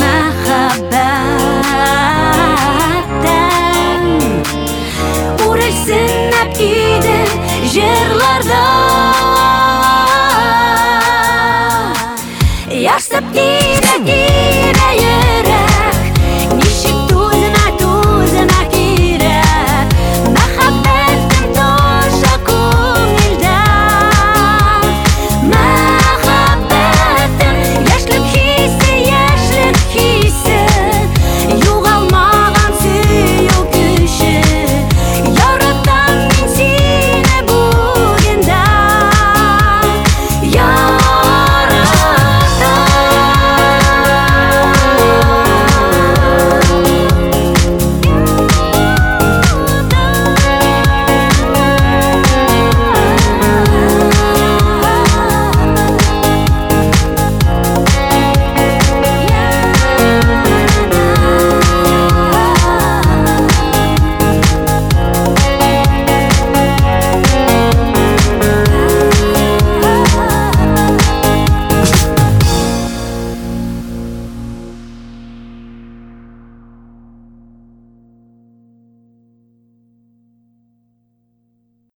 махаббаттан өрілсін әпкейді жырларда Яш кейді